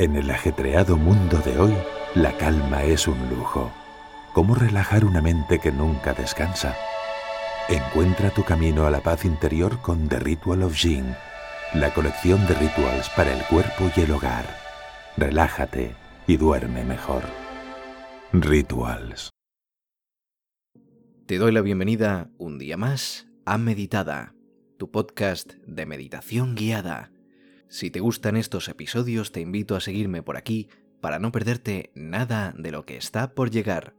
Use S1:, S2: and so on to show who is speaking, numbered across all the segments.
S1: En el ajetreado mundo de hoy, la calma es un lujo. ¿Cómo relajar una mente que nunca descansa? Encuentra tu camino a la paz interior con The Ritual of Jing, la colección de rituals para el cuerpo y el hogar. Relájate y duerme mejor. Rituals.
S2: Te doy la bienvenida un día más a Meditada, tu podcast de meditación guiada si te gustan estos episodios, te invito a seguirme por aquí para no perderte nada de lo que está por llegar.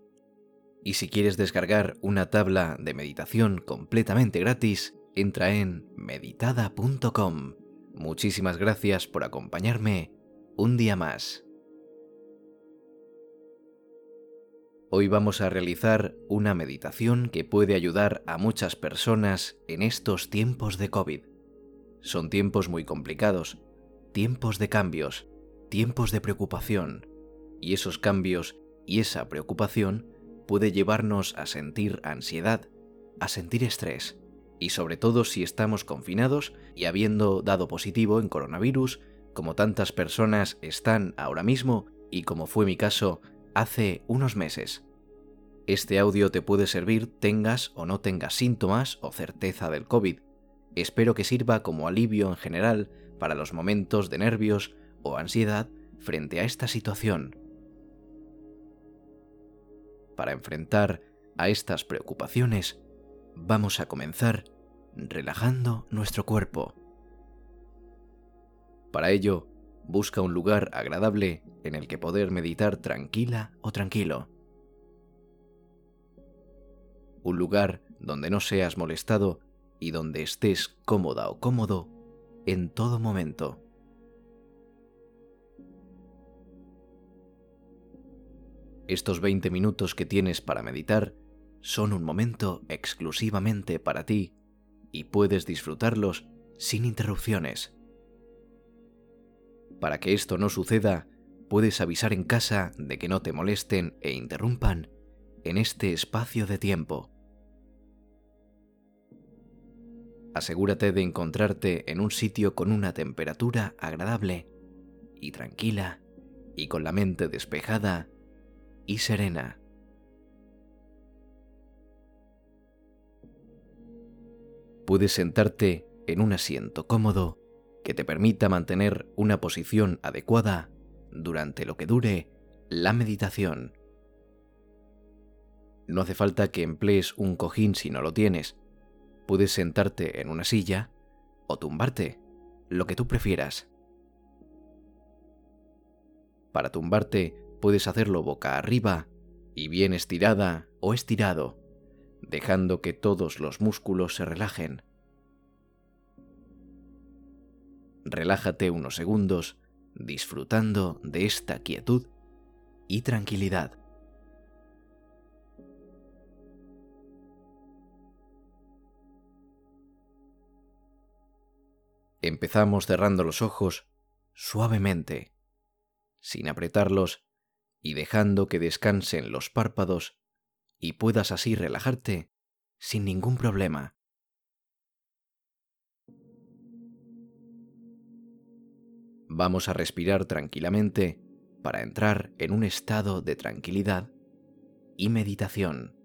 S2: Y si quieres descargar una tabla de meditación completamente gratis, entra en meditada.com. Muchísimas gracias por acompañarme un día más. Hoy vamos a realizar una meditación que puede ayudar a muchas personas en estos tiempos de COVID. Son tiempos muy complicados, tiempos de cambios, tiempos de preocupación, y esos cambios y esa preocupación puede llevarnos a sentir ansiedad, a sentir estrés, y sobre todo si estamos confinados y habiendo dado positivo en coronavirus, como tantas personas están ahora mismo y como fue mi caso hace unos meses. Este audio te puede servir tengas o no tengas síntomas o certeza del COVID, Espero que sirva como alivio en general para los momentos de nervios o ansiedad frente a esta situación. Para enfrentar a estas preocupaciones, vamos a comenzar relajando nuestro cuerpo. Para ello, busca un lugar agradable en el que poder meditar tranquila o tranquilo. Un lugar donde no seas molestado y donde estés cómoda o cómodo en todo momento. Estos 20 minutos que tienes para meditar son un momento exclusivamente para ti y puedes disfrutarlos sin interrupciones. Para que esto no suceda, puedes avisar en casa de que no te molesten e interrumpan en este espacio de tiempo. Asegúrate de encontrarte en un sitio con una temperatura agradable y tranquila y con la mente despejada y serena. Puedes sentarte en un asiento cómodo que te permita mantener una posición adecuada durante lo que dure la meditación. No hace falta que emplees un cojín si no lo tienes, Puedes sentarte en una silla o tumbarte, lo que tú prefieras. Para tumbarte puedes hacerlo boca arriba y bien estirada o estirado, dejando que todos los músculos se relajen. Relájate unos segundos disfrutando de esta quietud y tranquilidad. Empezamos cerrando los ojos suavemente, sin apretarlos y dejando que descansen los párpados y puedas así relajarte sin ningún problema. Vamos a respirar tranquilamente para entrar en un estado de tranquilidad y meditación.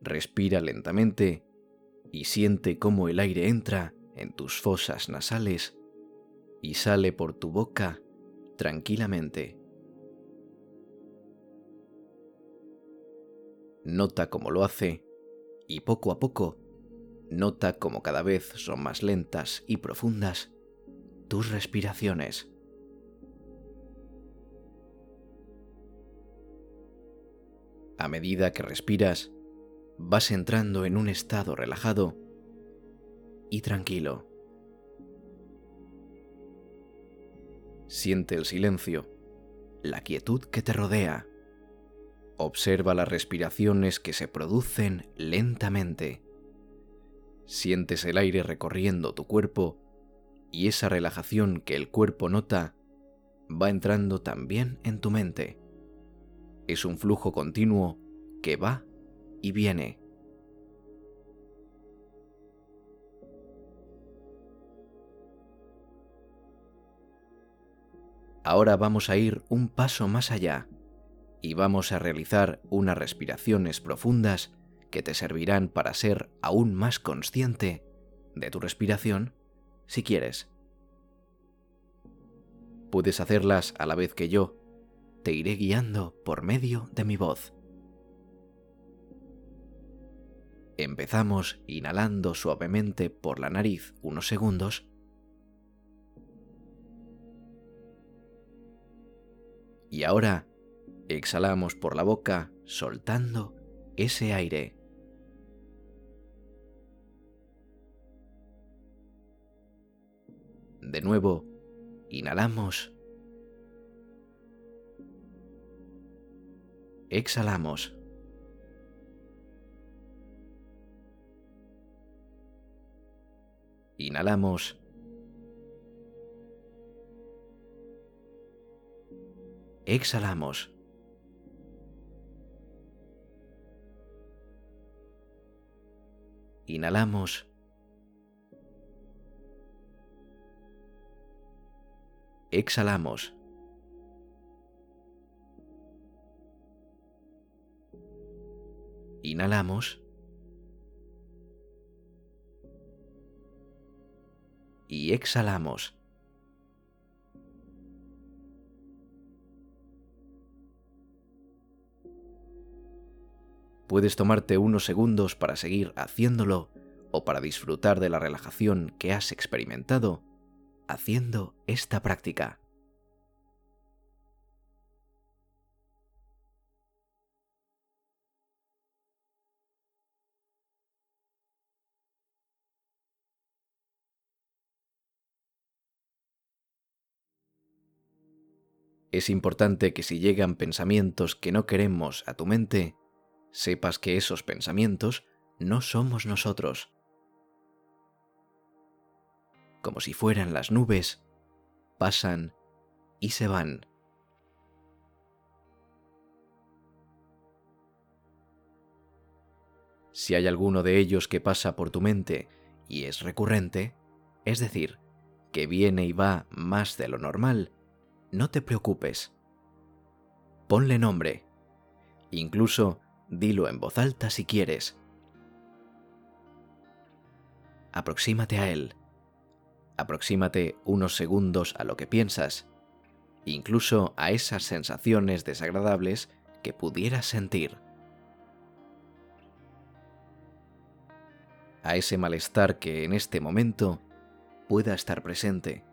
S2: Respira lentamente y siente cómo el aire entra en tus fosas nasales y sale por tu boca tranquilamente. Nota cómo lo hace y poco a poco nota cómo cada vez son más lentas y profundas tus respiraciones. A medida que respiras, vas entrando en un estado relajado y tranquilo. Siente el silencio, la quietud que te rodea. Observa las respiraciones que se producen lentamente. Sientes el aire recorriendo tu cuerpo y esa relajación que el cuerpo nota va entrando también en tu mente. Es un flujo continuo que va y viene. Ahora vamos a ir un paso más allá y vamos a realizar unas respiraciones profundas que te servirán para ser aún más consciente de tu respiración si quieres. Puedes hacerlas a la vez que yo, te iré guiando por medio de mi voz. Empezamos inhalando suavemente por la nariz unos segundos. Y ahora exhalamos por la boca soltando ese aire. De nuevo, inhalamos. Exhalamos. Inhalamos. Exhalamos. Inhalamos. Exhalamos. Inhalamos. Y exhalamos. Puedes tomarte unos segundos para seguir haciéndolo o para disfrutar de la relajación que has experimentado haciendo esta práctica. Es importante que si llegan pensamientos que no queremos a tu mente, sepas que esos pensamientos no somos nosotros. Como si fueran las nubes, pasan y se van. Si hay alguno de ellos que pasa por tu mente y es recurrente, es decir, que viene y va más de lo normal, no te preocupes. Ponle nombre. Incluso Dilo en voz alta si quieres. Aproxímate a él. Aproxímate unos segundos a lo que piensas, incluso a esas sensaciones desagradables que pudieras sentir. A ese malestar que en este momento pueda estar presente.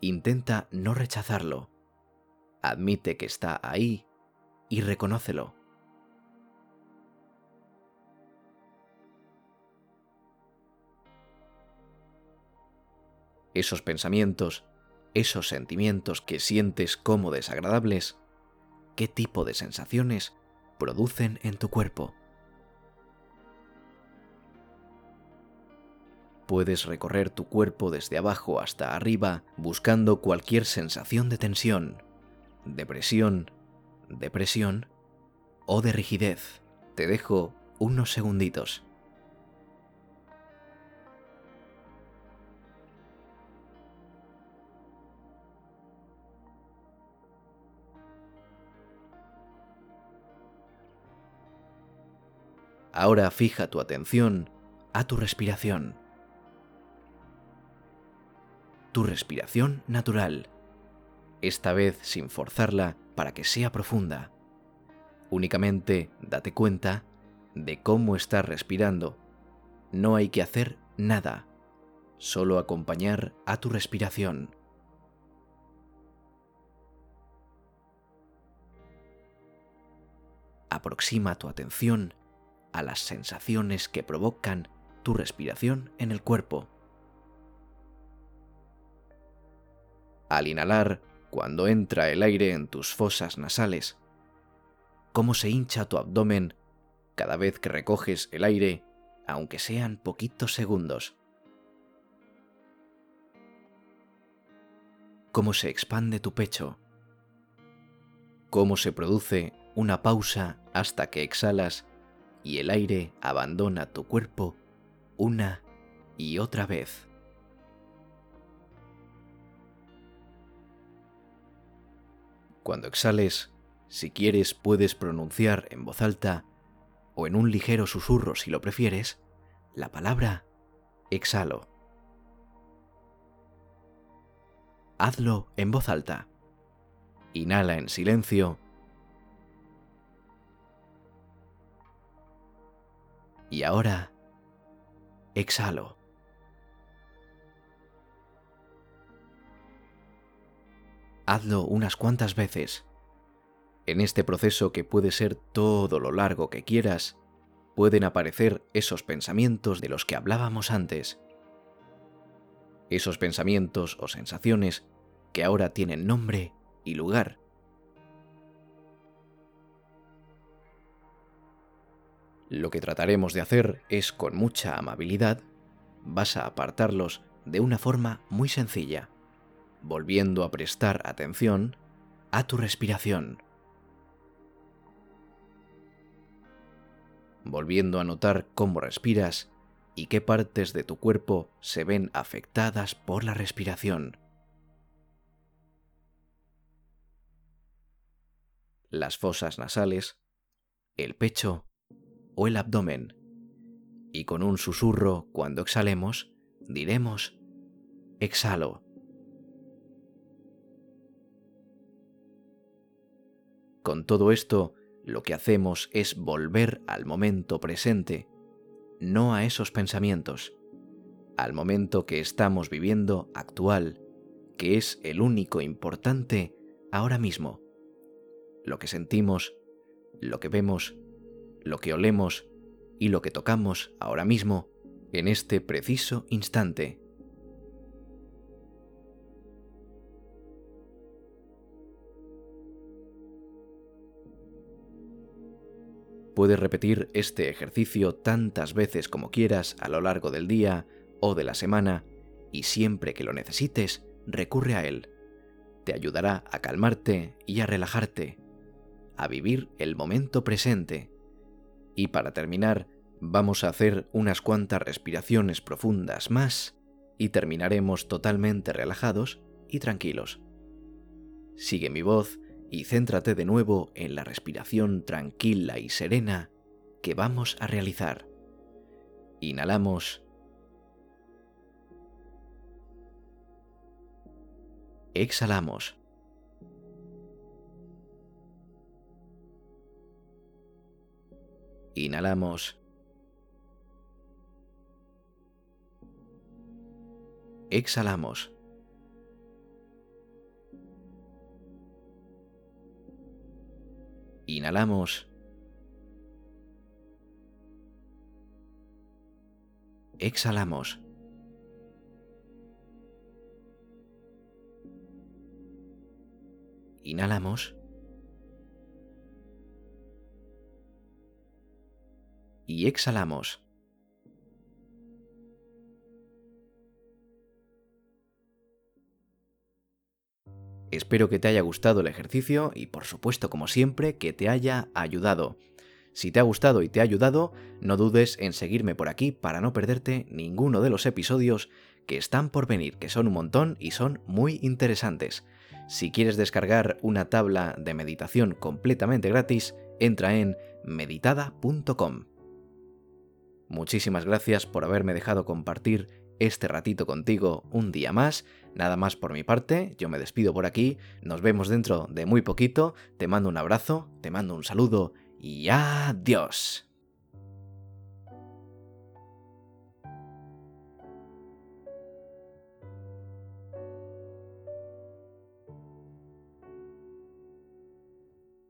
S2: Intenta no rechazarlo admite que está ahí y reconócelo. Esos pensamientos, esos sentimientos que sientes como desagradables, ¿qué tipo de sensaciones producen en tu cuerpo? Puedes recorrer tu cuerpo desde abajo hasta arriba buscando cualquier sensación de tensión, depresión, depresión o de rigidez. Te dejo unos segunditos. Ahora fija tu atención a tu respiración. Tu respiración natural esta vez sin forzarla para que sea profunda. Únicamente date cuenta de cómo estás respirando. No hay que hacer nada, solo acompañar a tu respiración. Aproxima tu atención a las sensaciones que provocan tu respiración en el cuerpo. Al inhalar, cuando entra el aire en tus fosas nasales, cómo se hincha tu abdomen cada vez que recoges el aire, aunque sean poquitos segundos. Cómo se expande tu pecho. Cómo se produce una pausa hasta que exhalas y el aire abandona tu cuerpo una y otra vez. Cuando exhales, si quieres puedes pronunciar en voz alta o en un ligero susurro si lo prefieres, la palabra exhalo. Hazlo en voz alta. Inhala en silencio. Y ahora, exhalo. Hazlo unas cuantas veces. En este proceso que puede ser todo lo largo que quieras, pueden aparecer esos pensamientos de los que hablábamos antes. Esos pensamientos o sensaciones que ahora tienen nombre y lugar. Lo que trataremos de hacer es, con mucha amabilidad, vas a apartarlos de una forma muy sencilla volviendo a prestar atención a tu respiración. Volviendo a notar cómo respiras y qué partes de tu cuerpo se ven afectadas por la respiración. Las fosas nasales, el pecho o el abdomen. Y con un susurro cuando exhalemos, diremos, exhalo. Con todo esto, lo que hacemos es volver al momento presente, no a esos pensamientos, al momento que estamos viviendo actual, que es el único importante ahora mismo. Lo que sentimos, lo que vemos, lo que olemos y lo que tocamos ahora mismo, en este preciso instante. Puedes repetir este ejercicio tantas veces como quieras a lo largo del día o de la semana y siempre que lo necesites, recurre a él. Te ayudará a calmarte y a relajarte, a vivir el momento presente. Y para terminar, vamos a hacer unas cuantas respiraciones profundas más y terminaremos totalmente relajados y tranquilos. Sigue mi voz y céntrate de nuevo en la respiración tranquila y serena que vamos a realizar. Inhalamos. Exhalamos. Inhalamos. Exhalamos. Inhalamos. Exhalamos. Inhalamos. Y exhalamos. Espero que te haya gustado el ejercicio y por supuesto, como siempre, que te haya ayudado. Si te ha gustado y te ha ayudado, no dudes en seguirme por aquí para no perderte ninguno de los episodios que están por venir, que son un montón y son muy interesantes. Si quieres descargar una tabla de meditación completamente gratis, entra en meditada.com. Muchísimas gracias por haberme dejado compartir este ratito contigo un día más. Nada más por mi parte, yo me despido por aquí, nos vemos dentro de muy poquito, te mando un abrazo, te mando un saludo y adiós.